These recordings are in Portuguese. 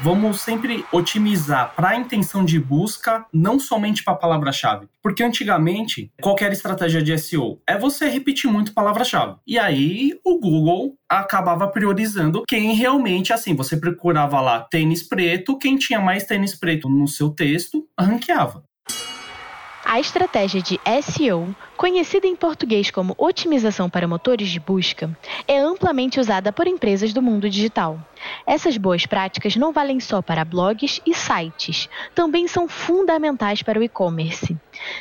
vamos sempre otimizar para a intenção de busca, não somente para a palavra-chave. Porque antigamente, qualquer estratégia de SEO é você repetir muito palavra-chave. E aí o Google acabava priorizando quem realmente, assim, você procurava lá tênis preto, quem tinha mais tênis preto no seu texto, ranqueava. A estratégia de SEO, conhecida em português como otimização para motores de busca, é amplamente usada por empresas do mundo digital. Essas boas práticas não valem só para blogs e sites, também são fundamentais para o e-commerce.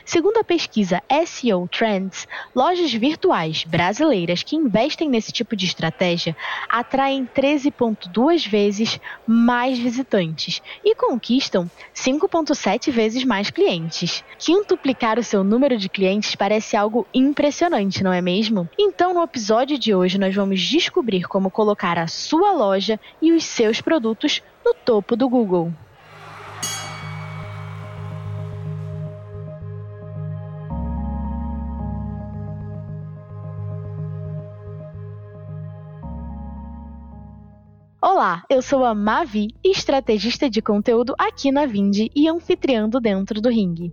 Segundo a pesquisa SEO Trends, lojas virtuais brasileiras que investem nesse tipo de estratégia atraem 13,2 vezes mais visitantes e conquistam 5,7 vezes mais clientes. Quintuplicar o seu número de clientes parece algo impressionante, não é mesmo? Então, no episódio de hoje, nós vamos descobrir como colocar a sua loja e os seus produtos no topo do Google. Olá, eu sou a Mavi, estrategista de conteúdo aqui na Vindi e anfitriando dentro do ringue.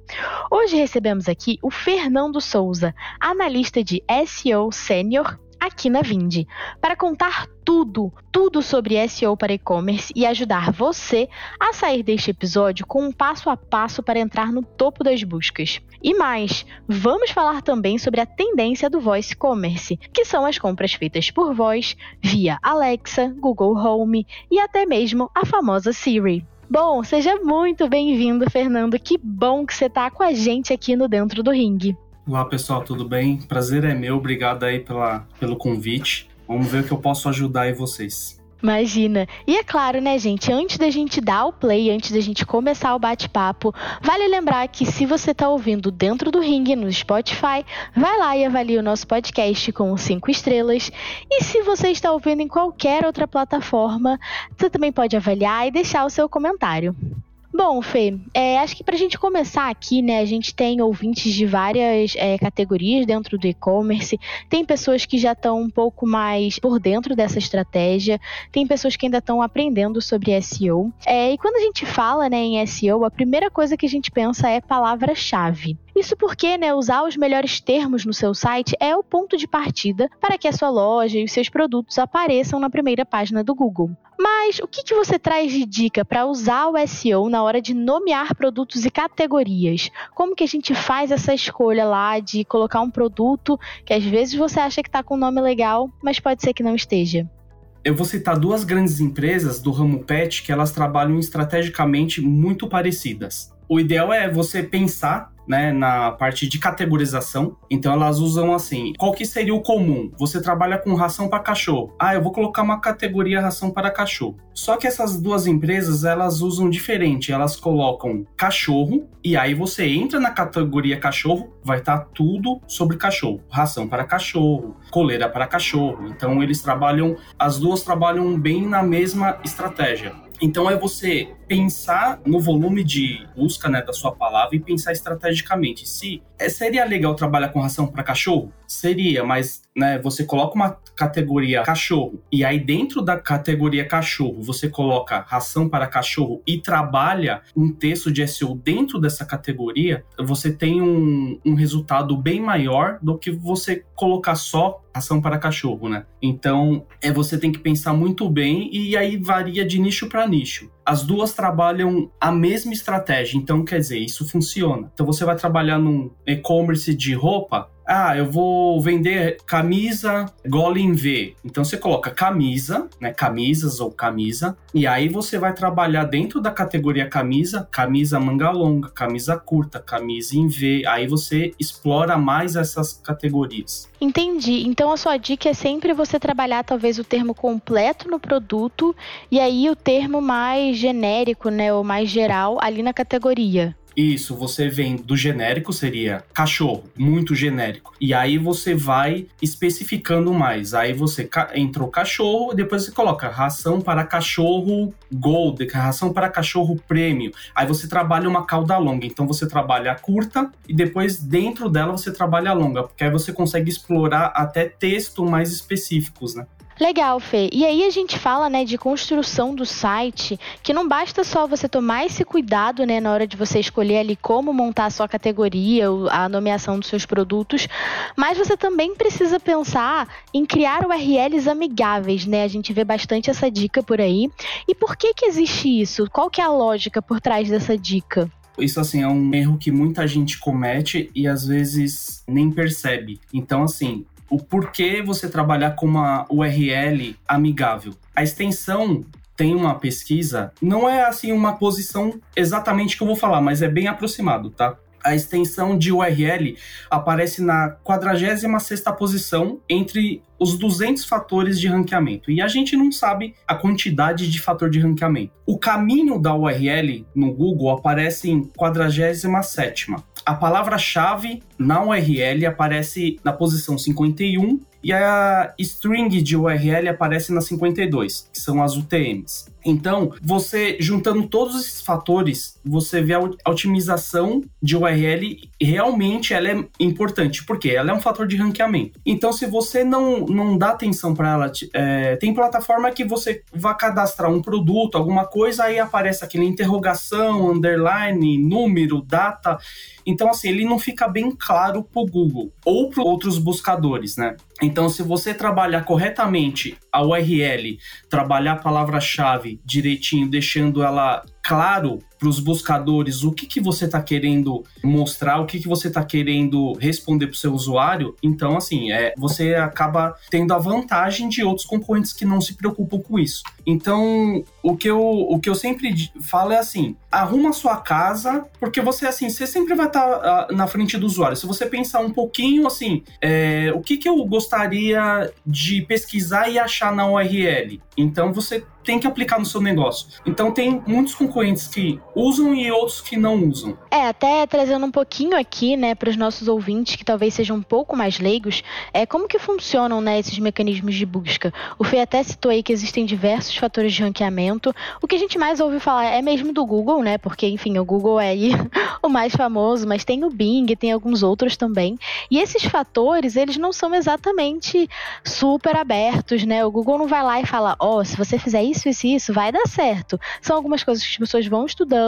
Hoje recebemos aqui o Fernando Souza, analista de SEO Sênior aqui na Vindi, para contar tudo, tudo sobre SEO para e-commerce e ajudar você a sair deste episódio com um passo a passo para entrar no topo das buscas. E mais, vamos falar também sobre a tendência do voice commerce, que são as compras feitas por voz via Alexa, Google Home e até mesmo a famosa Siri. Bom, seja muito bem-vindo, Fernando. Que bom que você está com a gente aqui no Dentro do Ringue. Olá pessoal, tudo bem? Prazer é meu, obrigado aí pela, pelo convite. Vamos ver o que eu posso ajudar aí vocês. Imagina. E é claro, né, gente, antes da gente dar o play, antes da gente começar o bate-papo, vale lembrar que se você está ouvindo dentro do ringue no Spotify, vai lá e avalie o nosso podcast com cinco estrelas. E se você está ouvindo em qualquer outra plataforma, você também pode avaliar e deixar o seu comentário. Bom, Fê, é, acho que para a gente começar aqui, né, a gente tem ouvintes de várias é, categorias dentro do e-commerce, tem pessoas que já estão um pouco mais por dentro dessa estratégia, tem pessoas que ainda estão aprendendo sobre SEO. É, e quando a gente fala né, em SEO, a primeira coisa que a gente pensa é palavra-chave. Isso porque né, usar os melhores termos no seu site é o ponto de partida para que a sua loja e os seus produtos apareçam na primeira página do Google. Mas o que, que você traz de dica para usar o SEO na hora de nomear produtos e categorias? Como que a gente faz essa escolha lá de colocar um produto que às vezes você acha que está com um nome legal, mas pode ser que não esteja? Eu vou citar duas grandes empresas do ramo pet que elas trabalham estrategicamente muito parecidas. O ideal é você pensar né, na parte de categorização. Então elas usam assim, qual que seria o comum? Você trabalha com ração para cachorro. Ah, eu vou colocar uma categoria ração para cachorro. Só que essas duas empresas, elas usam diferente. Elas colocam cachorro e aí você entra na categoria cachorro, vai estar tá tudo sobre cachorro. Ração para cachorro, coleira para cachorro. Então eles trabalham, as duas trabalham bem na mesma estratégia. Então é você pensar no volume de busca né, da sua palavra e pensar estrategicamente. Se é, seria legal trabalhar com ração para cachorro? Seria, mas né, você coloca uma categoria cachorro e aí dentro da categoria cachorro você coloca ração para cachorro e trabalha um texto de SEO dentro dessa categoria, você tem um, um resultado bem maior do que você colocar só ração para cachorro, né? Então, é você tem que pensar muito bem e aí varia de nicho para nicho as duas trabalham a mesma estratégia, então quer dizer, isso funciona. Então você vai trabalhar num e-commerce de roupa, ah, eu vou vender camisa Golem V. Então você coloca camisa, né, camisas ou camisa, e aí você vai trabalhar dentro da categoria camisa, camisa manga longa, camisa curta, camisa em V. Aí você explora mais essas categorias. Entendi. Então a sua dica é sempre você trabalhar talvez o termo completo no produto e aí o termo mais genérico, né, ou mais geral ali na categoria. Isso, você vem do genérico, seria cachorro, muito genérico. E aí você vai especificando mais. Aí você entrou cachorro, depois você coloca ração para cachorro gold, ração para cachorro prêmio. Aí você trabalha uma cauda longa. Então você trabalha a curta e depois dentro dela você trabalha a longa, porque aí você consegue explorar até texto mais específicos, né? Legal, Fê. E aí a gente fala, né, de construção do site, que não basta só você tomar esse cuidado, né, na hora de você escolher ali como montar a sua categoria, a nomeação dos seus produtos, mas você também precisa pensar em criar URLs amigáveis, né? A gente vê bastante essa dica por aí. E por que que existe isso? Qual que é a lógica por trás dessa dica? Isso, assim, é um erro que muita gente comete e às vezes nem percebe. Então, assim, o porquê você trabalhar com uma URL amigável. A extensão tem uma pesquisa, não é assim uma posição exatamente que eu vou falar, mas é bem aproximado, tá? A extensão de URL aparece na 46ª posição entre os 200 fatores de ranqueamento. E a gente não sabe a quantidade de fator de ranqueamento. O caminho da URL no Google aparece em 47ª a palavra-chave na URL aparece na posição 51 e a string de URL aparece na 52, que são as UTMs. Então, você juntando todos esses fatores, você vê a otimização de URL realmente ela é importante, porque ela é um fator de ranqueamento. Então, se você não, não dá atenção para ela, é, tem plataforma que você vai cadastrar um produto, alguma coisa, aí aparece aquele interrogação, underline, número, data. Então, assim, ele não fica bem claro para o Google ou para outros buscadores, né? Então, se você trabalhar corretamente a URL, trabalhar a palavra-chave direitinho, deixando ela claro para os buscadores o que, que você está querendo mostrar, o que, que você está querendo responder para o seu usuário, então, assim, é, você acaba tendo a vantagem de outros concorrentes que não se preocupam com isso. Então, o que eu, o que eu sempre falo é assim: arruma a sua casa, porque você, assim, você sempre vai estar tá, uh, na frente do usuário. Se você pensar um pouquinho, assim, é, o que, que eu gostaria de pesquisar e achar na URL? Então, você tem que aplicar no seu negócio. Então tem muitos concorrentes que usam e outros que não usam. É, até trazendo um pouquinho aqui, né, para os nossos ouvintes que talvez sejam um pouco mais leigos, é como que funcionam, né, esses mecanismos de busca. O Fê até citou aí que existem diversos fatores de ranqueamento. O que a gente mais ouve falar é mesmo do Google, né, porque enfim, o Google é aí o mais famoso, mas tem o Bing, tem alguns outros também. E esses fatores, eles não são exatamente super abertos, né? O Google não vai lá e fala, ó, oh, se você fizer isso, isso isso, vai dar certo. São algumas coisas que as pessoas vão estudando,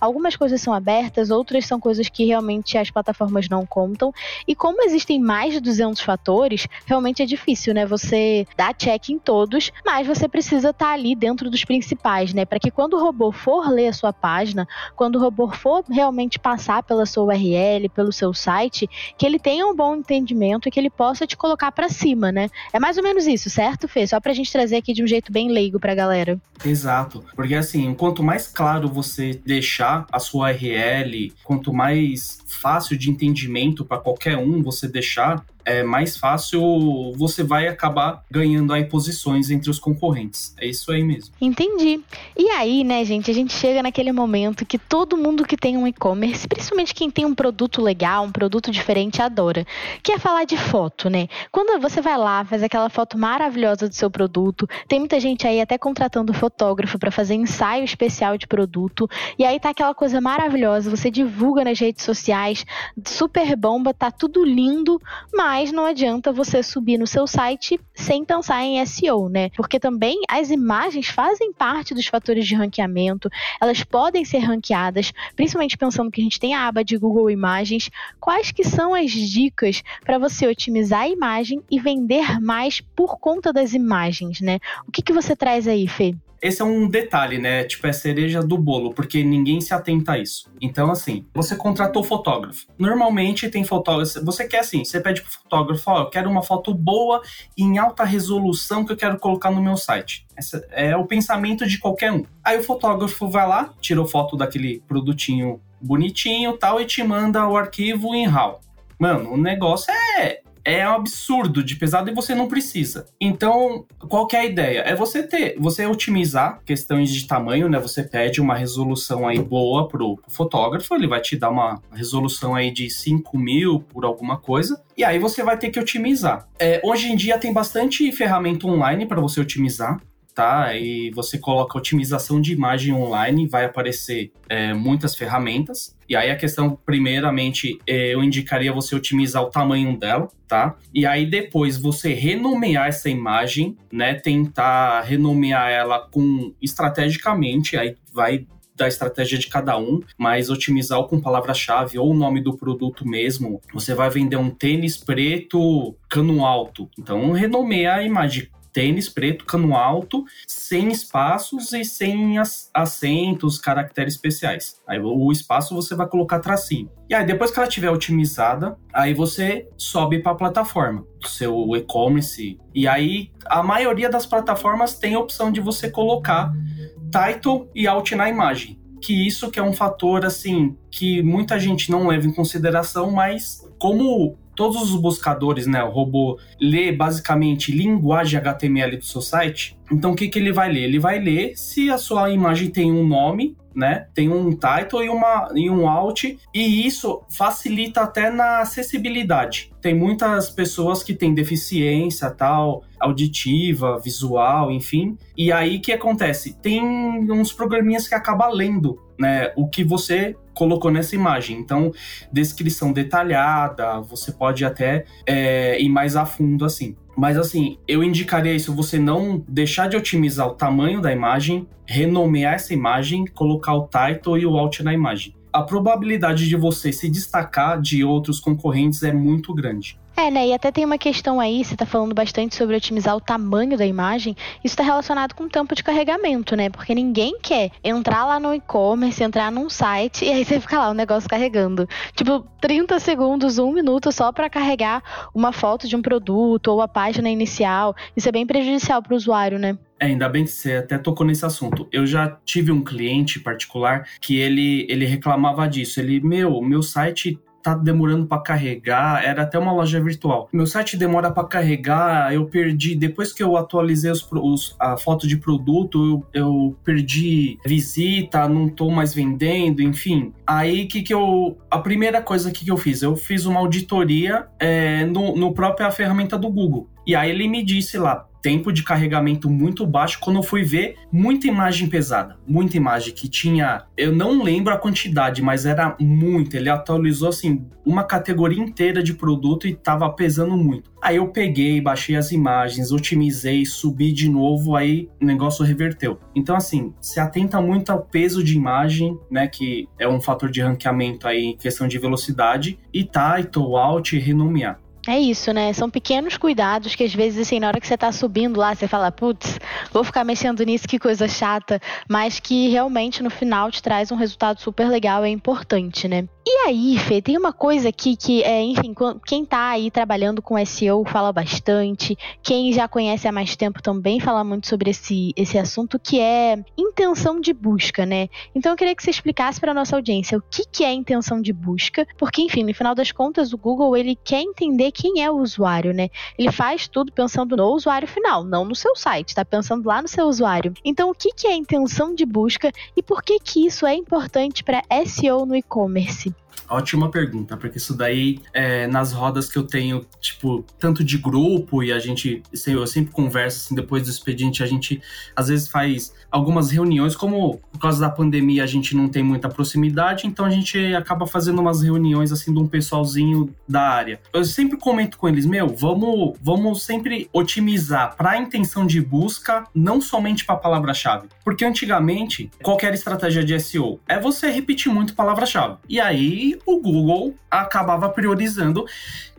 algumas coisas são abertas, outras são coisas que realmente as plataformas não contam. E como existem mais de 200 fatores, realmente é difícil, né? Você dá check em todos, mas você precisa estar tá ali dentro dos principais, né? Para que quando o robô for ler a sua página, quando o robô for realmente passar pela sua URL, pelo seu site, que ele tenha um bom entendimento e que ele possa te colocar para cima, né? É mais ou menos isso, certo, Fê? Só pra gente trazer aqui de um jeito bem leigo pra galera. Exato. Porque assim, quanto mais claro você deixar a sua URL, quanto mais fácil de entendimento para qualquer um você deixar, é mais fácil você vai acabar ganhando aí posições entre os concorrentes. É isso aí mesmo. Entendi. E aí, né, gente, a gente chega naquele momento que todo mundo que tem um e-commerce, principalmente quem tem um produto legal, um produto diferente, adora. Que é falar de foto, né? Quando você vai lá, faz aquela foto maravilhosa do seu produto, tem muita gente aí até contratando fotógrafo para fazer ensaio especial de produto, e aí tá aquela coisa maravilhosa, você divulga nas redes sociais, super bomba, tá tudo lindo, mas mas não adianta você subir no seu site sem pensar em SEO, né? Porque também as imagens fazem parte dos fatores de ranqueamento, elas podem ser ranqueadas, principalmente pensando que a gente tem a aba de Google Imagens. Quais que são as dicas para você otimizar a imagem e vender mais por conta das imagens, né? O que, que você traz aí, Fê? Esse é um detalhe, né? Tipo, é cereja do bolo, porque ninguém se atenta a isso. Então, assim, você contratou fotógrafo. Normalmente tem fotógrafo. Você quer assim, você pede pro fotógrafo, ó, eu quero uma foto boa em alta resolução que eu quero colocar no meu site. Esse é o pensamento de qualquer um. Aí o fotógrafo vai lá, tirou foto daquele produtinho bonitinho tal e te manda o arquivo em RAW. Mano, o negócio é é um absurdo de pesado e você não precisa. Então, qual que é a ideia? É você ter, você otimizar questões de tamanho, né? Você pede uma resolução aí boa pro fotógrafo, ele vai te dar uma resolução aí de 5 mil por alguma coisa, e aí você vai ter que otimizar. É, hoje em dia tem bastante ferramenta online para você otimizar. Tá? E você coloca otimização de imagem online, vai aparecer é, muitas ferramentas. E aí a questão, primeiramente, é, eu indicaria você otimizar o tamanho dela, tá? E aí depois você renomear essa imagem, né? Tentar renomear ela com estrategicamente, aí vai da estratégia de cada um, mas otimizar com palavra-chave ou o nome do produto mesmo. Você vai vender um tênis preto cano alto. Então renomeia a imagem tênis preto, cano alto, sem espaços e sem acentos, caracteres especiais. Aí o espaço você vai colocar tracinho. E aí depois que ela estiver otimizada, aí você sobe para a plataforma seu e-commerce. E aí a maioria das plataformas tem a opção de você colocar title e alt na imagem. Que isso que é um fator assim que muita gente não leva em consideração, mas como todos os buscadores, né, o robô lê basicamente linguagem HTML do seu site, então o que, que ele vai ler? Ele vai ler se a sua imagem tem um nome, né, tem um title e, uma, e um alt, e isso facilita até na acessibilidade. Tem muitas pessoas que têm deficiência tal, auditiva, visual, enfim, e aí o que acontece? Tem uns programinhas que acaba lendo né, o que você colocou nessa imagem. Então, descrição detalhada, você pode até é, ir mais a fundo assim. Mas assim, eu indicaria isso, você não deixar de otimizar o tamanho da imagem, renomear essa imagem, colocar o title e o alt na imagem. A probabilidade de você se destacar de outros concorrentes é muito grande. É, né? E até tem uma questão aí, você está falando bastante sobre otimizar o tamanho da imagem. Isso está relacionado com o tempo de carregamento, né? Porque ninguém quer entrar lá no e-commerce, entrar num site e aí você fica lá o negócio carregando. Tipo, 30 segundos, um minuto só para carregar uma foto de um produto ou a página inicial. Isso é bem prejudicial para o usuário, né? É, ainda bem que você até tocou nesse assunto. Eu já tive um cliente particular que ele, ele reclamava disso. Ele, meu, meu site tá demorando para carregar, era até uma loja virtual. Meu site demora para carregar, eu perdi, depois que eu atualizei os, os, a foto de produto, eu, eu perdi visita, não tô mais vendendo, enfim. Aí que que eu, a primeira coisa que, que eu fiz, eu fiz uma auditoria é, no, no própria ferramenta do Google. E aí ele me disse lá, tempo de carregamento muito baixo quando eu fui ver muita imagem pesada, muita imagem que tinha, eu não lembro a quantidade, mas era muito. Ele atualizou assim uma categoria inteira de produto e tava pesando muito. Aí eu peguei, baixei as imagens, otimizei, subi de novo, aí o negócio reverteu. Então assim, se atenta muito ao peso de imagem, né, que é um fator de ranqueamento aí em questão de velocidade e title, alt e renomear. É isso, né? São pequenos cuidados que às vezes, assim, na hora que você tá subindo lá, você fala, putz, vou ficar mexendo nisso, que coisa chata, mas que realmente no final te traz um resultado super legal, é importante, né? E aí, Fê, tem uma coisa aqui que, é, enfim, quem tá aí trabalhando com SEO fala bastante, quem já conhece há mais tempo também fala muito sobre esse, esse assunto, que é intenção de busca, né? Então eu queria que você explicasse para nossa audiência o que, que é intenção de busca, porque, enfim, no final das contas, o Google, ele quer entender quem é o usuário, né? Ele faz tudo pensando no usuário final, não no seu site, tá pensando lá no seu usuário. Então, o que, é intenção de busca e por que que isso é importante para SEO no e-commerce? Ótima pergunta, porque isso daí, é, nas rodas que eu tenho, tipo, tanto de grupo e a gente, eu sempre converso, assim, depois do expediente, a gente às vezes faz algumas reuniões, como por causa da pandemia a gente não tem muita proximidade, então a gente acaba fazendo umas reuniões, assim, de um pessoalzinho da área. Eu sempre comento com eles, meu, vamos, vamos sempre otimizar para a intenção de busca, não somente para palavra-chave. Porque antigamente, qualquer estratégia de SEO é você repetir muito palavra-chave. E aí o Google acabava priorizando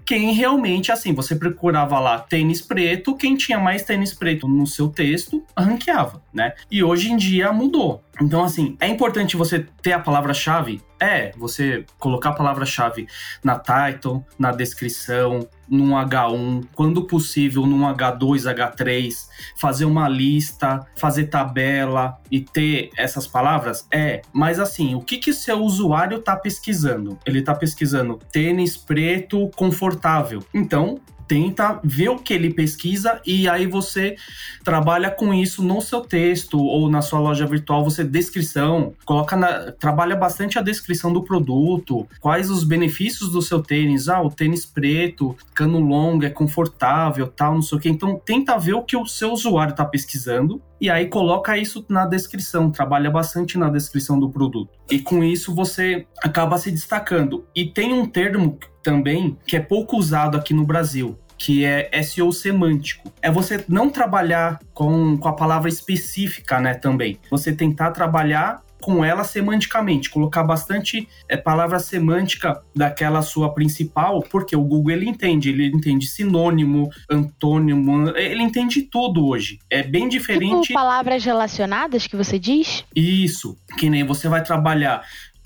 quem realmente, assim, você procurava lá tênis preto, quem tinha mais tênis preto no seu texto, ranqueava, né? E hoje em dia mudou. Então, assim, é importante você ter a palavra-chave? É, você colocar a palavra-chave na title, na descrição, num H1, quando possível num H2, H3, fazer uma lista, fazer tabela e ter essas palavras? É, mas assim, o que que seu usuário está pesquisando? Ele está pesquisando tênis preto confortável. Então, tenta ver o que ele pesquisa e aí você trabalha com isso no seu texto ou na sua loja virtual, você descrição, coloca na, trabalha bastante a descrição do produto, quais os benefícios do seu tênis, ah, o tênis preto, cano longo, é confortável, tal, não sei o que. Então tenta ver o que o seu usuário está pesquisando e aí coloca isso na descrição, trabalha bastante na descrição do produto. E com isso você acaba se destacando. E tem um termo também que é pouco usado aqui no Brasil, que é SEO semântico. É você não trabalhar com, com a palavra específica, né, também. Você tentar trabalhar com ela semanticamente, colocar bastante é, palavra semântica daquela sua principal, porque o Google ele entende, ele entende sinônimo, antônimo, ele entende tudo hoje. É bem diferente. Tipo palavras relacionadas que você diz? Isso, que nem você vai trabalhar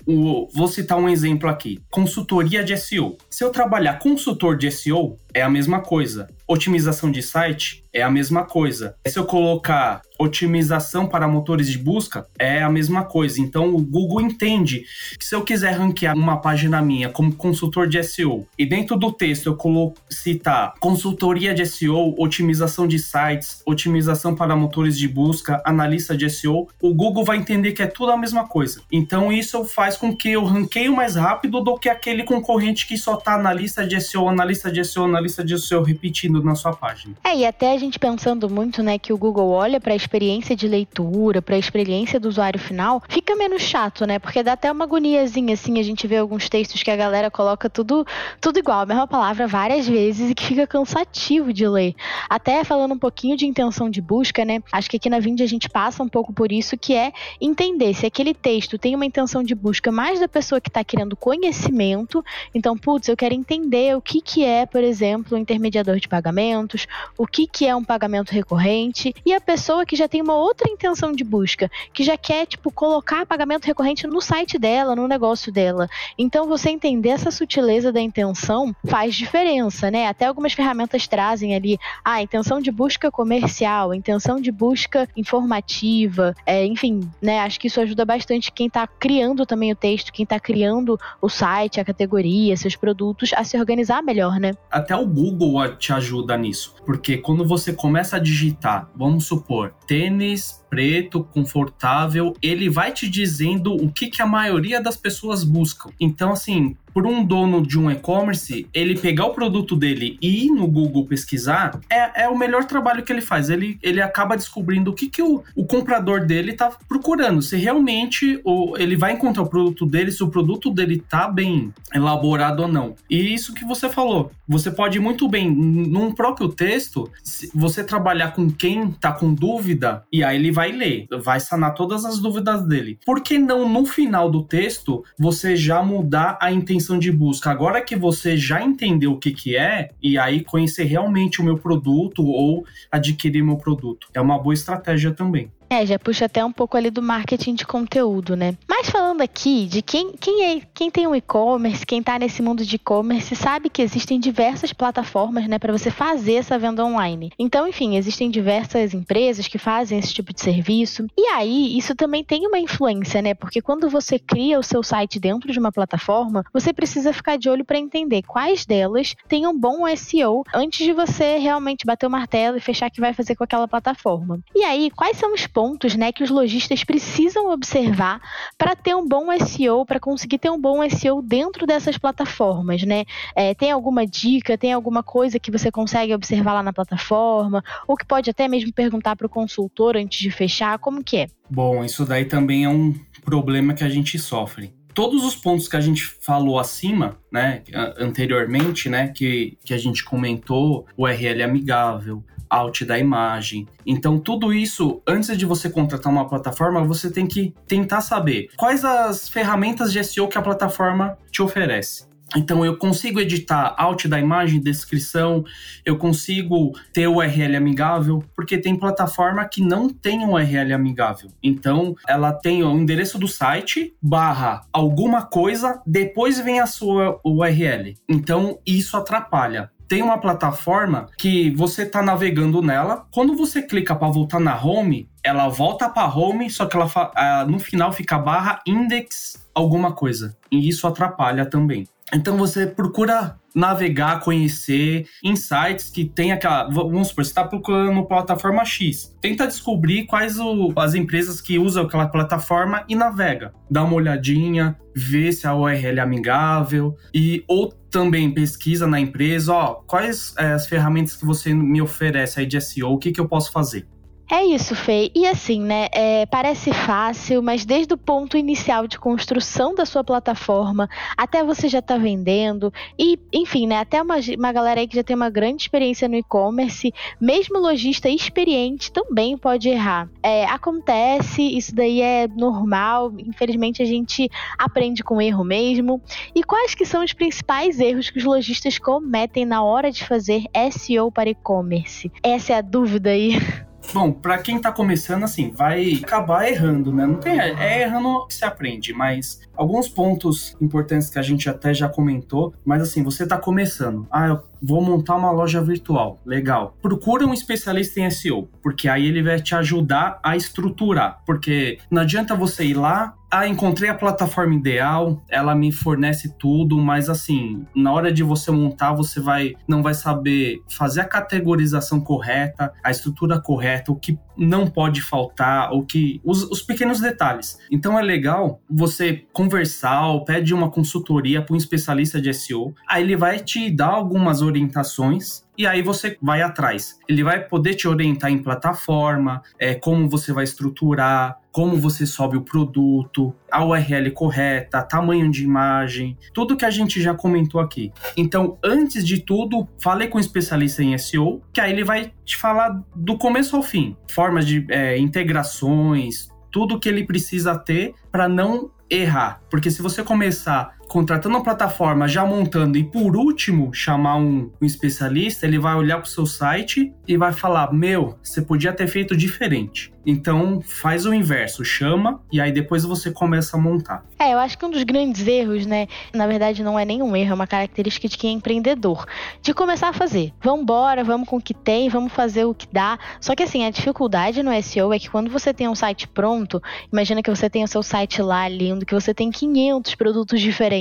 o, vou citar um exemplo aqui: consultoria de SEO. Se eu trabalhar consultor de SEO, é a mesma coisa. Otimização de site é a mesma coisa. Se eu colocar otimização para motores de busca, é a mesma coisa. Então o Google entende que se eu quiser ranquear uma página minha como consultor de SEO e dentro do texto eu coloco citar consultoria de SEO, otimização de sites, otimização para motores de busca, analista de SEO, o Google vai entender que é tudo a mesma coisa. Então isso faz com que eu ranqueie mais rápido do que aquele concorrente que só está analista de SEO, analista de SEO, analista de SEO repetindo na sua página. É, e até a gente pensando muito, né, que o Google olha para a experiência de leitura, para a experiência do usuário final, fica menos chato, né? Porque dá até uma agoniazinha assim, a gente vê alguns textos que a galera coloca tudo tudo igual, a mesma palavra várias vezes e que fica cansativo de ler. Até falando um pouquinho de intenção de busca, né? Acho que aqui na Vind a gente passa um pouco por isso, que é entender se aquele texto tem uma intenção de busca mais da pessoa que está querendo conhecimento. Então, putz, eu quero entender o que que é, por exemplo, um intermediador de pagamentos, o que que é um pagamento recorrente, e a pessoa que já tem uma outra intenção de busca, que já quer, tipo, colocar pagamento recorrente no site dela, no negócio dela. Então, você entender essa sutileza da intenção faz diferença, né? Até algumas ferramentas trazem ali a ah, intenção de busca comercial, intenção de busca informativa, é, enfim, né? Acho que isso ajuda bastante quem está criando também o texto, quem está criando o site, a categoria, seus produtos, a se organizar melhor, né? Até o Google te ajuda nisso, porque quando você começa a digitar, vamos supor, tênis preto, confortável, ele vai te dizendo o que, que a maioria das pessoas buscam. Então, assim, por um dono de um e-commerce, ele pegar o produto dele e ir no Google pesquisar, é, é o melhor trabalho que ele faz. Ele, ele acaba descobrindo o que, que o, o comprador dele está procurando. Se realmente o, ele vai encontrar o produto dele, se o produto dele tá bem elaborado ou não. E isso que você falou. Você pode muito bem, num próprio texto, você trabalhar com quem tá com dúvida, e aí ele vai ler, vai sanar todas as dúvidas dele. Por que não, no final do texto, você já mudar a intenção de busca? Agora que você já entendeu o que, que é, e aí conhecer realmente o meu produto ou adquirir meu produto. É uma boa estratégia também. É, já puxa até um pouco ali do marketing de conteúdo, né? Mas falando aqui de quem, quem, é, quem tem um e-commerce, quem tá nesse mundo de e-commerce, sabe que existem diversas plataformas, né, para você fazer essa venda online. Então, enfim, existem diversas empresas que fazem esse tipo de serviço. E aí, isso também tem uma influência, né? Porque quando você cria o seu site dentro de uma plataforma, você precisa ficar de olho para entender quais delas têm um bom SEO antes de você realmente bater o martelo e fechar que vai fazer com aquela plataforma. E aí, quais são os pontos né, que os lojistas precisam observar para ter um bom SEO, para conseguir ter um bom SEO dentro dessas plataformas, né? É, tem alguma dica, tem alguma coisa que você consegue observar lá na plataforma, ou que pode até mesmo perguntar para o consultor antes de fechar, como que é? Bom, isso daí também é um problema que a gente sofre todos os pontos que a gente falou acima, né, anteriormente, né, que, que a gente comentou, o URL amigável, out da imagem. Então, tudo isso, antes de você contratar uma plataforma, você tem que tentar saber quais as ferramentas de SEO que a plataforma te oferece. Então eu consigo editar out da imagem, descrição, eu consigo ter URL amigável, porque tem plataforma que não tem URL amigável. Então ela tem o endereço do site barra alguma coisa, depois vem a sua URL. Então isso atrapalha tem uma plataforma que você está navegando nela. Quando você clica para voltar na home, ela volta para home, só que ela no final fica barra index alguma coisa. E isso atrapalha também. Então você procura navegar, conhecer insights que tem aquela. Vamos supor, você está procurando plataforma X. Tenta descobrir quais o, as empresas que usam aquela plataforma e navega. Dá uma olhadinha, vê se a URL é amigável e ou também pesquisa na empresa, ó, quais é, as ferramentas que você me oferece aí de SEO, o que, que eu posso fazer. É isso, Fê. E assim, né? É, parece fácil, mas desde o ponto inicial de construção da sua plataforma até você já tá vendendo, e enfim, né? Até uma, uma galera aí que já tem uma grande experiência no e-commerce, mesmo lojista experiente também pode errar. É, acontece, isso daí é normal. Infelizmente, a gente aprende com erro mesmo. E quais que são os principais erros que os lojistas cometem na hora de fazer SEO para e-commerce? Essa é a dúvida aí. Bom, para quem tá começando, assim, vai acabar errando, né? Não tem. É errando que se aprende, mas alguns pontos importantes que a gente até já comentou, mas assim, você tá começando. Ah, eu vou montar uma loja virtual. Legal. Procura um especialista em SEO, porque aí ele vai te ajudar a estruturar. Porque não adianta você ir lá, ah, encontrei a plataforma ideal, ela me fornece tudo, mas assim, na hora de você montar, você vai não vai saber fazer a categorização correta, a estrutura correta, o que não pode faltar, o que os, os pequenos detalhes. Então é legal você conversar ou pede uma consultoria para um especialista de SEO, aí ele vai te dar algumas orientações e aí você vai atrás. Ele vai poder te orientar em plataforma, é, como você vai estruturar, como você sobe o produto, a URL correta, tamanho de imagem, tudo que a gente já comentou aqui. Então, antes de tudo, fale com um especialista em SEO, que aí ele vai te falar do começo ao fim, formas de é, integrações, tudo que ele precisa ter para não errar. Porque se você começar contratando uma plataforma, já montando e por último chamar um, um especialista, ele vai olhar para o seu site e vai falar: Meu, você podia ter feito diferente. Então faz o inverso, chama e aí depois você começa a montar. É, eu acho que um dos grandes erros, né? Na verdade, não é nenhum erro, é uma característica de quem é empreendedor. De começar a fazer. Vamos embora, vamos com o que tem, vamos fazer o que dá. Só que assim, a dificuldade no SEO é que quando você tem um site pronto, imagina que você tem o seu site lá lindo, que você tem 500 produtos diferentes.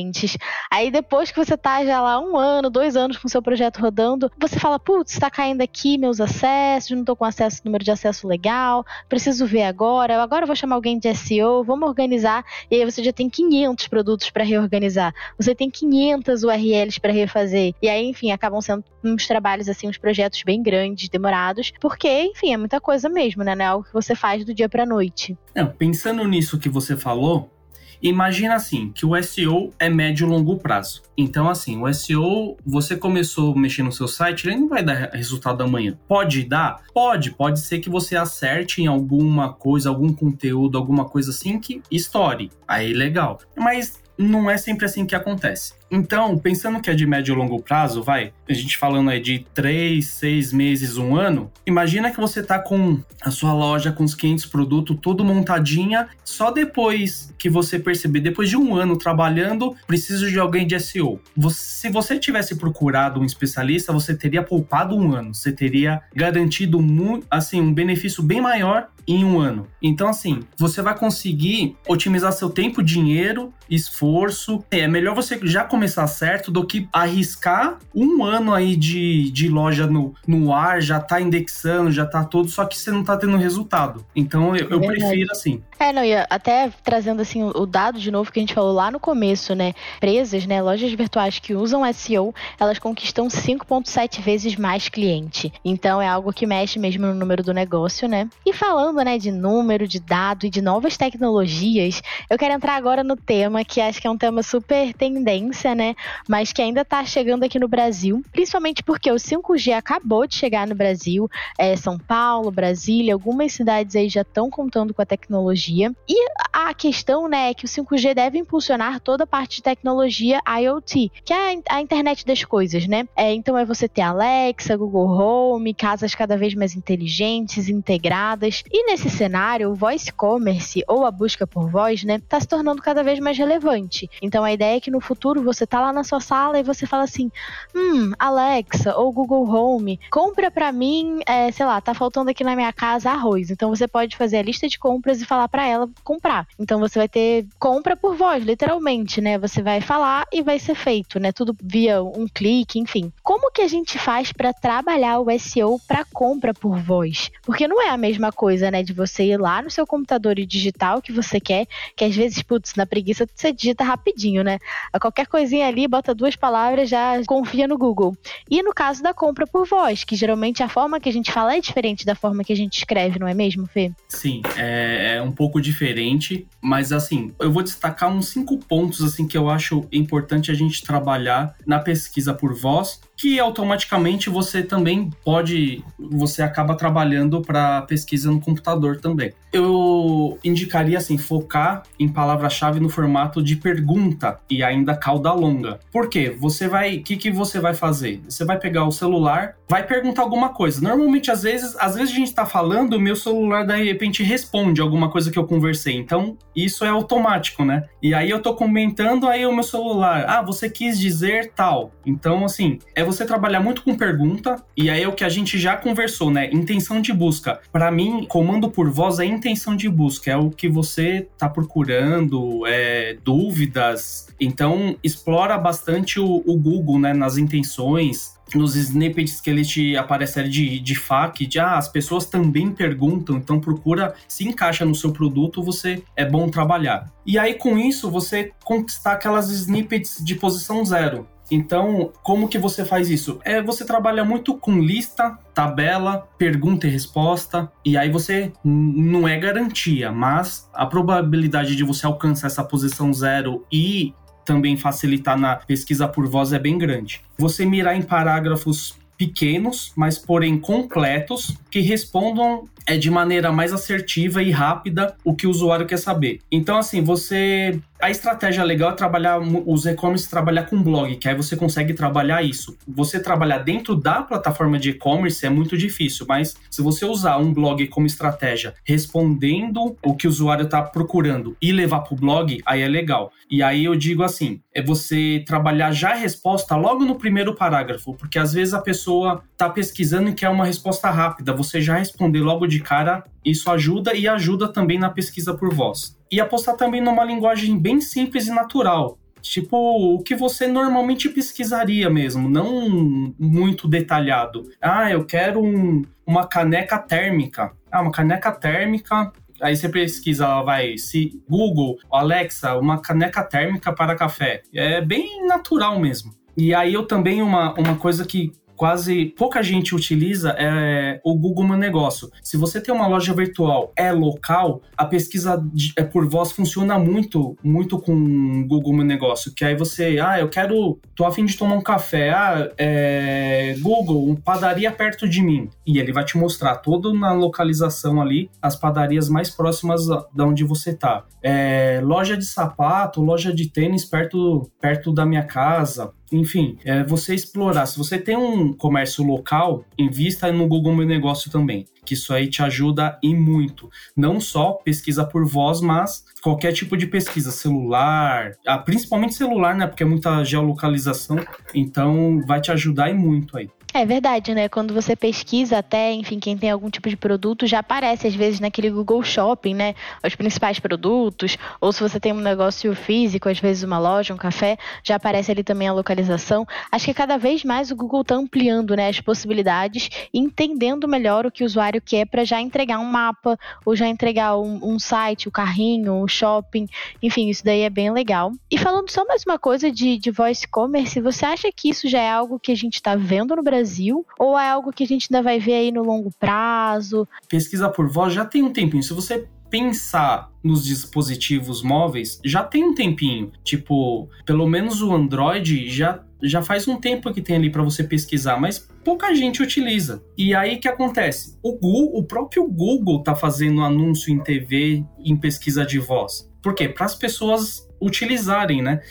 Aí depois que você tá já lá um ano, dois anos com o seu projeto rodando, você fala, putz, tá caindo aqui meus acessos, não tô com acesso, número de acesso legal, preciso ver agora, agora eu vou chamar alguém de SEO, vamos organizar, e aí você já tem 500 produtos para reorganizar, você tem 500 URLs para refazer, e aí, enfim, acabam sendo uns trabalhos, assim, uns projetos bem grandes, demorados, porque, enfim, é muita coisa mesmo, né, não é algo que você faz do dia pra noite. Não, pensando nisso que você falou, Imagina assim, que o SEO é médio e longo prazo. Então, assim, o SEO, você começou a mexer no seu site, ele não vai dar resultado amanhã. Pode dar? Pode. Pode ser que você acerte em alguma coisa, algum conteúdo, alguma coisa assim que estoure. Aí, legal. Mas não é sempre assim que acontece. Então, pensando que é de médio e longo prazo, vai, a gente falando aí de 3, 6 meses, um ano, imagina que você tá com a sua loja com os 500 produtos tudo montadinha, só depois que você perceber, depois de um ano trabalhando, preciso de alguém de SEO. Você, se você tivesse procurado um especialista, você teria poupado um ano, você teria garantido assim, um benefício bem maior em um ano. Então, assim, você vai conseguir otimizar seu tempo, dinheiro, esforço. É melhor você já começar certo do que arriscar um ano aí de, de loja no, no ar, já tá indexando, já tá todo, só que você não tá tendo resultado. Então eu, eu prefiro assim. É, não, e até trazendo assim o dado de novo que a gente falou lá no começo, né? Empresas, né, lojas virtuais que usam SEO, elas conquistam 5.7 vezes mais cliente. Então é algo que mexe mesmo no número do negócio, né? E falando, né, de número, de dado e de novas tecnologias, eu quero entrar agora no tema que acho que é um tema super tendência né? Mas que ainda está chegando aqui no Brasil, principalmente porque o 5G acabou de chegar no Brasil, é, São Paulo, Brasília, algumas cidades aí já estão contando com a tecnologia. E a questão, né, é que o 5G deve impulsionar toda a parte de tecnologia IoT, que é a internet das coisas, né? É, então é você ter Alexa, Google Home, casas cada vez mais inteligentes, integradas. E nesse cenário, o voice commerce ou a busca por voz, né, está se tornando cada vez mais relevante. Então a ideia é que no futuro você tá lá na sua sala e você fala assim: hum, Alexa ou Google Home, compra para mim, é, sei lá, tá faltando aqui na minha casa arroz. Então você pode fazer a lista de compras e falar para ela comprar. Então você vai ter compra por voz, literalmente, né? Você vai falar e vai ser feito, né? Tudo via um clique, enfim. Como que a gente faz para trabalhar o SEO para compra por voz? Porque não é a mesma coisa, né, de você ir lá no seu computador e digitar o que você quer, que às vezes, putz, na preguiça você digita rapidinho, né? A qualquer coisinha ali, bota duas palavras, já confia no Google. E no caso da compra por voz, que geralmente a forma que a gente fala é diferente da forma que a gente escreve, não é mesmo, Fê? Sim, é, é um pouco diferente, mas assim, eu vou destacar uns cinco pontos assim que eu acho importante a gente trabalhar na pesquisa por voz que automaticamente você também pode, você acaba trabalhando para pesquisa no computador também. Eu indicaria assim, focar em palavra-chave no formato de pergunta e ainda cauda longa. Por quê? Você vai, que, que você vai fazer? Você vai pegar o celular, vai perguntar alguma coisa. Normalmente, às vezes, às vezes a gente está falando, o meu celular de repente responde alguma coisa que eu conversei. Então, isso é automático, né? E aí eu tô comentando, aí o meu celular, ah, você quis dizer tal. Então, assim, é você trabalhar muito com pergunta, e aí é o que a gente já conversou, né? Intenção de busca. Para mim, comando por voz é intenção de busca, é o que você tá procurando, é, dúvidas. Então, explora bastante o, o Google, né? Nas intenções, nos snippets que ele te aparece de, de FAQ, de ah, as pessoas também perguntam, então procura se encaixa no seu produto, você é bom trabalhar. E aí com isso você conquistar aquelas snippets de posição zero. Então, como que você faz isso? É você trabalha muito com lista, tabela, pergunta e resposta, e aí você não é garantia, mas a probabilidade de você alcançar essa posição zero e também facilitar na pesquisa por voz é bem grande. Você mirar em parágrafos pequenos, mas porém completos, que respondam é de maneira mais assertiva e rápida o que o usuário quer saber. Então, assim, você a estratégia legal é trabalhar os e-commerce trabalhar com blog, que aí você consegue trabalhar isso. Você trabalhar dentro da plataforma de e-commerce é muito difícil, mas se você usar um blog como estratégia, respondendo o que o usuário está procurando e levar para o blog, aí é legal. E aí eu digo assim, é você trabalhar já a resposta logo no primeiro parágrafo, porque às vezes a pessoa está pesquisando e quer uma resposta rápida, você já responder logo de cara, isso ajuda e ajuda também na pesquisa por voz e apostar também numa linguagem bem simples e natural. Tipo, o que você normalmente pesquisaria mesmo, não muito detalhado. Ah, eu quero um, uma caneca térmica. Ah, uma caneca térmica. Aí você pesquisa, vai, se Google, Alexa, uma caneca térmica para café. É bem natural mesmo. E aí eu também, uma, uma coisa que quase pouca gente utiliza é o Google Meu Negócio. Se você tem uma loja virtual, é local, a pesquisa de, é por voz funciona muito, muito com Google Meu Negócio. Que aí você, ah, eu quero, tô afim de tomar um café, ah, é, Google, padaria perto de mim. E ele vai te mostrar todo na localização ali, as padarias mais próximas da onde você tá. É, loja de sapato, loja de tênis perto, perto da minha casa. Enfim, é você explorar. Se você tem um comércio local, invista no Google Meu Negócio também, que isso aí te ajuda e muito. Não só pesquisa por voz, mas qualquer tipo de pesquisa, celular, ah, principalmente celular, né? Porque é muita geolocalização, então vai te ajudar e muito aí. É verdade, né? Quando você pesquisa até, enfim, quem tem algum tipo de produto, já aparece às vezes naquele Google Shopping, né? Os principais produtos, ou se você tem um negócio físico, às vezes uma loja, um café, já aparece ali também a localização. Acho que cada vez mais o Google está ampliando, né, as possibilidades, entendendo melhor o que o usuário quer para já entregar um mapa, ou já entregar um, um site, o um carrinho, o um shopping, enfim, isso daí é bem legal. E falando só mais uma coisa de, de voice commerce, você acha que isso já é algo que a gente está vendo no Brasil? Brasil? Ou é algo que a gente ainda vai ver aí no longo prazo? Pesquisa por voz já tem um tempinho. Se você pensar nos dispositivos móveis, já tem um tempinho. Tipo, pelo menos o Android já já faz um tempo que tem ali para você pesquisar, mas pouca gente utiliza. E aí que acontece? O Google, o próprio Google tá fazendo anúncio em TV em pesquisa de voz. Por quê? Para as pessoas utilizarem, né?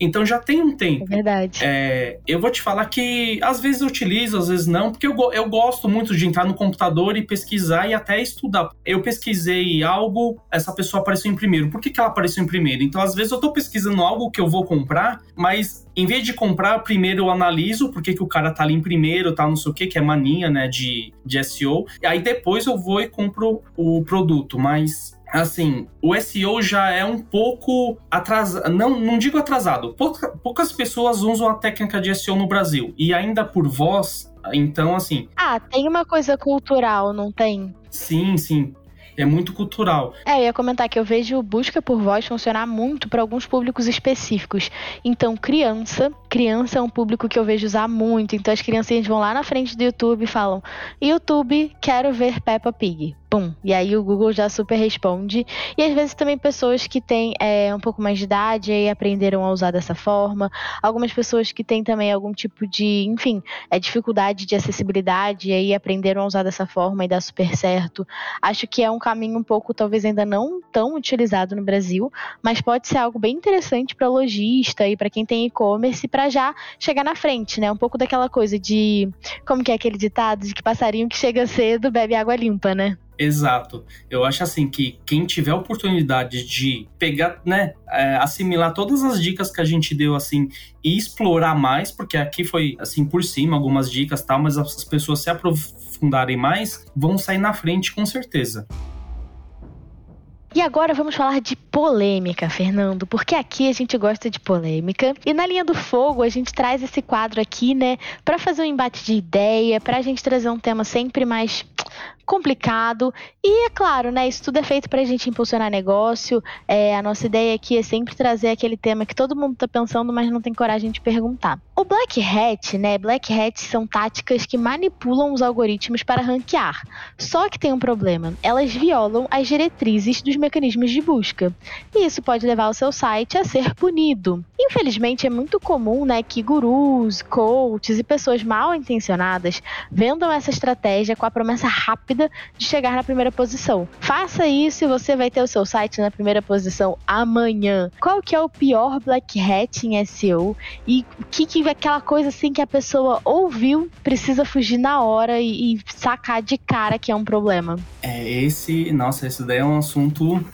Então já tem um tempo. É verdade. É, eu vou te falar que às vezes eu utilizo, às vezes não, porque eu, eu gosto muito de entrar no computador e pesquisar e até estudar. Eu pesquisei algo, essa pessoa apareceu em primeiro. Por que, que ela apareceu em primeiro? Então, às vezes eu tô pesquisando algo que eu vou comprar, mas em vez de comprar, primeiro eu analiso por que, que o cara tá ali em primeiro, tá não sei o que, que é mania, né, de, de SEO. E aí depois eu vou e compro o produto. Mas assim, o SEO já é um pouco atrasado, não, não digo atrasado, Pouca, poucas pessoas usam a técnica de SEO no Brasil, e ainda por voz, então assim... Ah, tem uma coisa cultural, não tem? Sim, sim é muito cultural. É, eu ia comentar que eu vejo busca por voz funcionar muito para alguns públicos específicos. Então, criança, criança é um público que eu vejo usar muito. Então, as criancinhas vão lá na frente do YouTube e falam: YouTube, quero ver Peppa Pig pum. E aí o Google já super responde. E às vezes também pessoas que têm é, um pouco mais de idade e aprenderam a usar dessa forma. Algumas pessoas que têm também algum tipo de, enfim, é, dificuldade de acessibilidade e aí aprenderam a usar dessa forma e dá super certo. Acho que é um caminho um pouco, talvez ainda não tão utilizado no Brasil, mas pode ser algo bem interessante para lojista e para quem tem e-commerce para já chegar na frente, né? Um pouco daquela coisa de, como que é aquele ditado de que passarinho que chega cedo bebe água limpa, né? Exato. Eu acho assim que quem tiver a oportunidade de pegar, né, é, assimilar todas as dicas que a gente deu assim e explorar mais, porque aqui foi assim por cima algumas dicas, tal, mas as pessoas se aprofundarem mais, vão sair na frente com certeza. E agora vamos falar de polêmica, Fernando, porque aqui a gente gosta de polêmica. E na linha do fogo a gente traz esse quadro aqui, né, para fazer um embate de ideia, para a gente trazer um tema sempre mais complicado. E é claro, né? Isso tudo é feito para a gente impulsionar negócio. É, a nossa ideia aqui é sempre trazer aquele tema que todo mundo está pensando, mas não tem coragem de perguntar. O Black Hat, né? Black Hat são táticas que manipulam os algoritmos para ranquear. Só que tem um problema: elas violam as diretrizes dos mecanismos de busca. E isso pode levar o seu site a ser punido. Infelizmente, é muito comum, né, que gurus, coaches e pessoas mal intencionadas vendam essa estratégia com a promessa rápida de chegar na primeira posição. Faça isso e você vai ter o seu site na primeira posição amanhã. Qual que é o pior black hat em SEO e o que, que é aquela coisa assim que a pessoa ouviu, precisa fugir na hora e, e sacar de cara que é um problema? É esse, nossa, esse daí é um assunto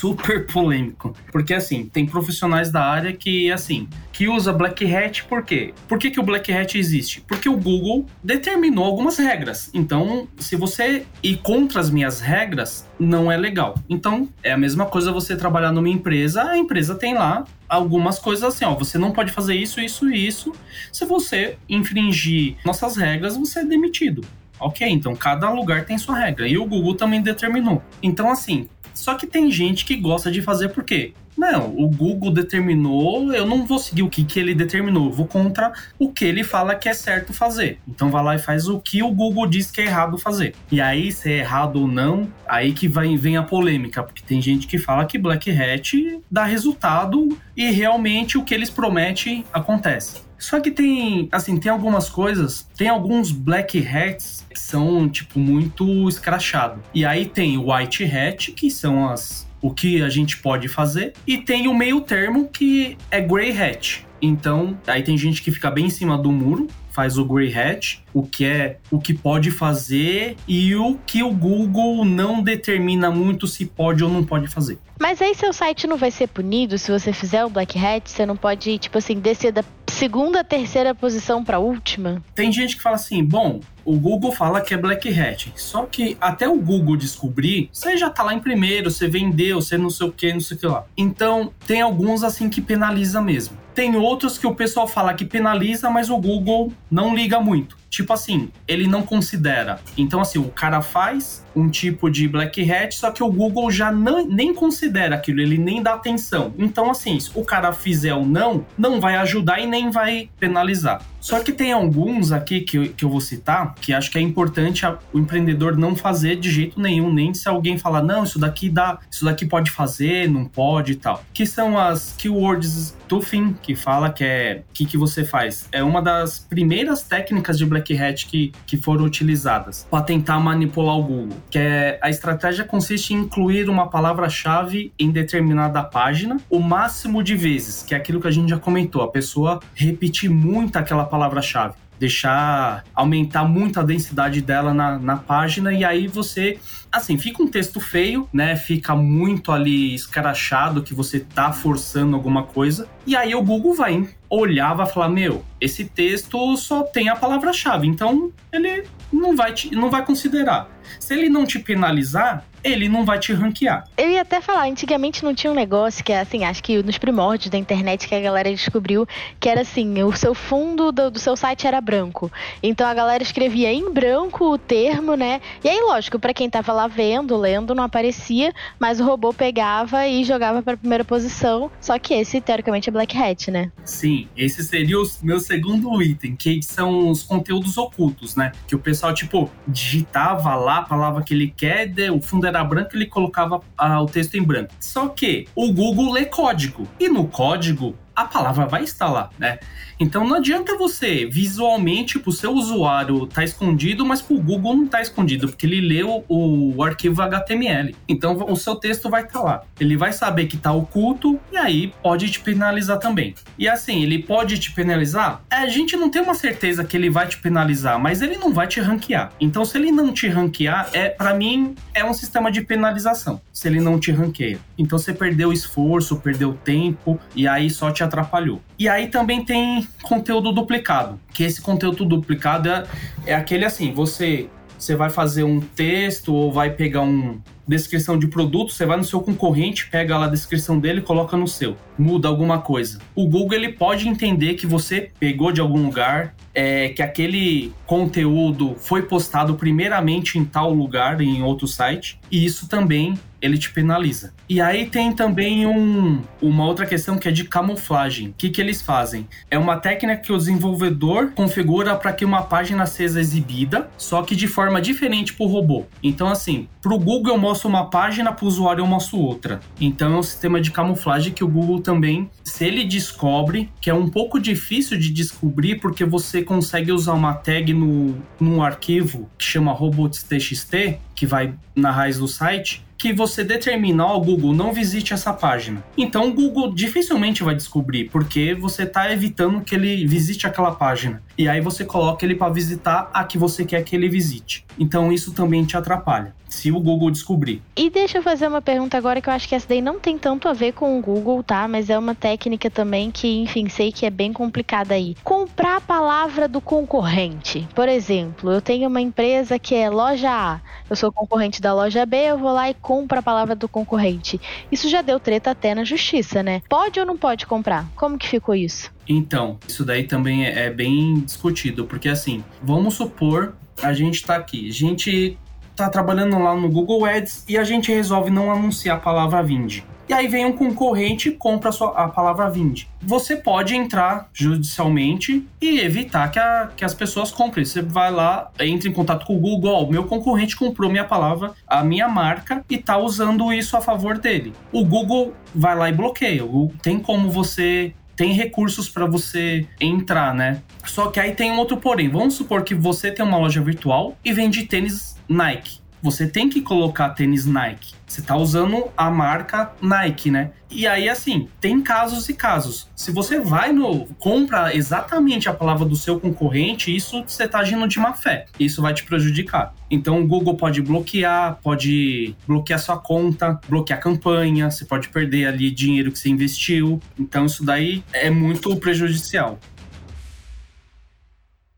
super polêmico. Porque, assim, tem profissionais da área que, assim, que usa Black Hat por quê? Por que, que o Black Hat existe? Porque o Google determinou algumas regras. Então, se você ir contra as minhas regras, não é legal. Então, é a mesma coisa você trabalhar numa empresa, a empresa tem lá algumas coisas assim, ó, você não pode fazer isso, isso e isso. Se você infringir nossas regras, você é demitido. Ok, então cada lugar tem sua regra. E o Google também determinou. Então, assim, só que tem gente que gosta de fazer por quê? Não, o Google determinou, eu não vou seguir o que, que ele determinou, vou contra o que ele fala que é certo fazer. Então vai lá e faz o que o Google diz que é errado fazer. E aí, se é errado ou não, aí que vem a polêmica, porque tem gente que fala que Black Hat dá resultado e realmente o que eles prometem acontece. Só que tem, assim, tem algumas coisas, tem alguns black hats que são, tipo, muito escrachado. E aí tem white hat, que são as o que a gente pode fazer, e tem o meio termo que é grey hat. Então, aí tem gente que fica bem em cima do muro, faz o grey hat, o que é o que pode fazer e o que o Google não determina muito se pode ou não pode fazer. Mas aí seu site não vai ser punido se você fizer o black hat, você não pode, tipo assim, descer da segunda, terceira posição para última? Tem gente que fala assim: bom, o Google fala que é Black Hat. Só que até o Google descobrir, você já tá lá em primeiro, você vendeu, você não sei o que, não sei o que lá. Então, tem alguns assim que penaliza mesmo. Tem outros que o pessoal fala que penaliza, mas o Google não liga muito. Tipo assim, ele não considera. Então, assim, o cara faz um tipo de black hat, só que o Google já não, nem considera aquilo, ele nem dá atenção. Então, assim, se o cara fizer ou não, não vai ajudar e nem vai penalizar. Só que tem alguns aqui que, eu, que eu vou citar que acho que é importante a, o empreendedor não fazer de jeito nenhum, nem se alguém falar, não, isso daqui dá, isso daqui pode fazer, não pode e tal. Que são as keywords Tuffing, que fala que é o que, que você faz. É uma das primeiras técnicas de Black Hat que, que foram utilizadas para tentar manipular o Google. Que é a estratégia consiste em incluir uma palavra-chave em determinada página o máximo de vezes, que é aquilo que a gente já comentou. A pessoa repetir muito aquela palavra-chave deixar aumentar muito a densidade dela na, na página e aí você assim, fica um texto feio, né? Fica muito ali escrachado que você tá forçando alguma coisa. E aí o Google vai olhar, vai falar: Meu, esse texto só tem a palavra-chave, então ele não vai, te, não vai considerar. Se ele não te penalizar, ele não vai te ranquear. Eu ia até falar, antigamente não tinha um negócio que, assim, acho que nos primórdios da internet que a galera descobriu, que era assim, o seu fundo do, do seu site era branco. Então a galera escrevia em branco o termo, né? E aí, lógico, para quem tava lá vendo, lendo, não aparecia, mas o robô pegava e jogava para primeira posição. Só que esse, teoricamente, é Black Hat, né? Sim, esse seria o meu segundo item, que são os conteúdos ocultos, né? Que o pessoal, tipo, digitava lá a palavra que ele quer, o fundo era branco, ele colocava ah, o texto em branco. Só que o Google lê código. E no código, a palavra vai estar lá, né? Então não adianta você visualmente pro seu usuário tá escondido, mas pro Google não tá escondido, porque ele leu o, o arquivo HTML. Então o seu texto vai estar tá lá. Ele vai saber que tá oculto e aí pode te penalizar também. E assim, ele pode te penalizar? É, a gente não tem uma certeza que ele vai te penalizar, mas ele não vai te ranquear. Então se ele não te ranquear, é para mim é um sistema de penalização. Se ele não te ranqueia. Então você perdeu esforço, perdeu tempo e aí só te atrapalhou. E aí também tem conteúdo duplicado, que esse conteúdo duplicado é, é aquele assim, você você vai fazer um texto ou vai pegar um descrição de produto, você vai no seu concorrente, pega lá a descrição dele coloca no seu. Muda alguma coisa. O Google ele pode entender que você pegou de algum lugar, é, que aquele conteúdo foi postado primeiramente em tal lugar, em outro site, e isso também ele te penaliza. E aí tem também um, uma outra questão que é de camuflagem. O que, que eles fazem? É uma técnica que o desenvolvedor configura para que uma página seja exibida, só que de forma diferente para o robô. Então, assim, para o Google eu mostro uma página, para o usuário eu mostro outra. Então é um sistema de camuflagem que o Google também, se ele descobre, que é um pouco difícil de descobrir, porque você consegue usar uma tag no, num arquivo que chama robots.txt, que vai na raiz do site, que você determina, ó, oh, Google, não visite essa página. Então o Google dificilmente vai descobrir, porque você está evitando que ele visite aquela página. E aí você coloca ele para visitar a que você quer que ele visite. Então isso também te atrapalha se o Google descobrir. E deixa eu fazer uma pergunta agora que eu acho que essa daí não tem tanto a ver com o Google, tá? Mas é uma técnica também que, enfim, sei que é bem complicada aí. Comprar a palavra do concorrente. Por exemplo, eu tenho uma empresa que é loja A, eu sou concorrente da loja B, eu vou lá e compro a palavra do concorrente. Isso já deu treta até na justiça, né? Pode ou não pode comprar? Como que ficou isso? Então, isso daí também é, é bem discutido, porque assim, vamos supor a gente tá aqui, a gente tá trabalhando lá no Google Ads e a gente resolve não anunciar a palavra Vinde. E aí vem um concorrente e compra a, sua, a palavra Vinde. Você pode entrar judicialmente e evitar que, a, que as pessoas comprem. Você vai lá, entra em contato com o Google, o meu concorrente comprou minha palavra, a minha marca e tá usando isso a favor dele. O Google vai lá e bloqueia. Tem como você tem recursos para você entrar, né? Só que aí tem um outro porém. Vamos supor que você tem uma loja virtual e vende tênis Nike. Você tem que colocar tênis Nike. Você tá usando a marca Nike, né? E aí, assim, tem casos e casos. Se você vai no. compra exatamente a palavra do seu concorrente, isso você tá agindo de má fé. Isso vai te prejudicar. Então o Google pode bloquear, pode bloquear sua conta, bloquear campanha, você pode perder ali dinheiro que você investiu. Então isso daí é muito prejudicial.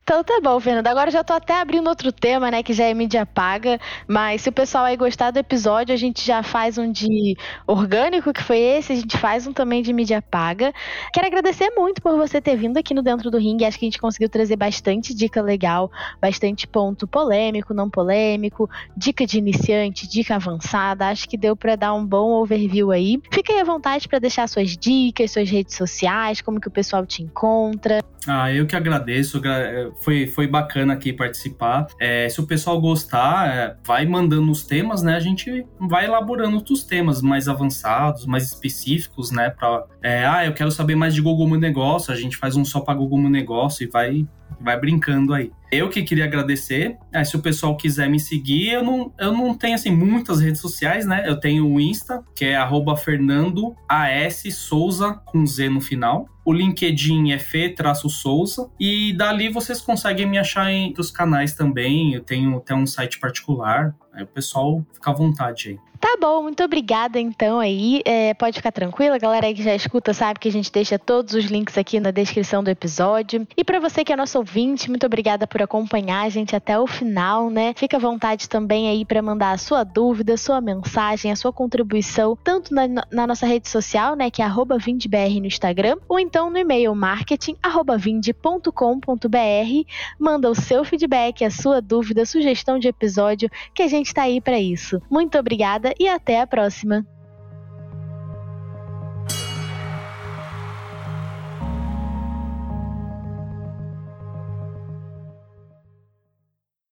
Então tá bom, Fernanda. Agora já tô até abrindo outro tema, né? Que já é mídia paga. Mas se o pessoal aí gostar do episódio, a gente já faz um de orgânico, que foi esse. A gente faz um também de mídia paga. Quero agradecer muito por você ter vindo aqui no Dentro do Ring. Acho que a gente conseguiu trazer bastante dica legal, bastante ponto polêmico, não polêmico, dica de iniciante, dica avançada. Acho que deu para dar um bom overview aí. Fique aí à vontade para deixar suas dicas, suas redes sociais, como que o pessoal te encontra. Ah, eu que agradeço foi, foi bacana aqui participar. É, se o pessoal gostar, é, vai mandando os temas, né? A gente vai elaborando outros temas mais avançados, mais específicos, né? Pra, é, ah, eu quero saber mais de Google Meu Negócio, a gente faz um só para Google Meu Negócio e vai vai brincando aí. Eu que queria agradecer. Se o pessoal quiser me seguir, eu não, eu não tenho assim muitas redes sociais, né? Eu tenho o Insta, que é @fernando as Souza com Z no final. O LinkedIn é Fê-Souza. E dali vocês conseguem me achar em os canais também. Eu tenho até um site particular. Aí o pessoal fica à vontade aí. Tá bom, muito obrigada então aí. É, pode ficar tranquila, galera aí que já escuta sabe que a gente deixa todos os links aqui na descrição do episódio. E para você que é nosso ouvinte, muito obrigada por acompanhar a gente até o final, né? Fica à vontade também aí para mandar a sua dúvida, sua mensagem, a sua contribuição, tanto na, na nossa rede social, né, que é @vindbr no Instagram, ou então no e-mail marketing@vind.com.br. Manda o seu feedback, a sua dúvida, sugestão de episódio, que a gente tá aí para isso. Muito obrigada e até a próxima!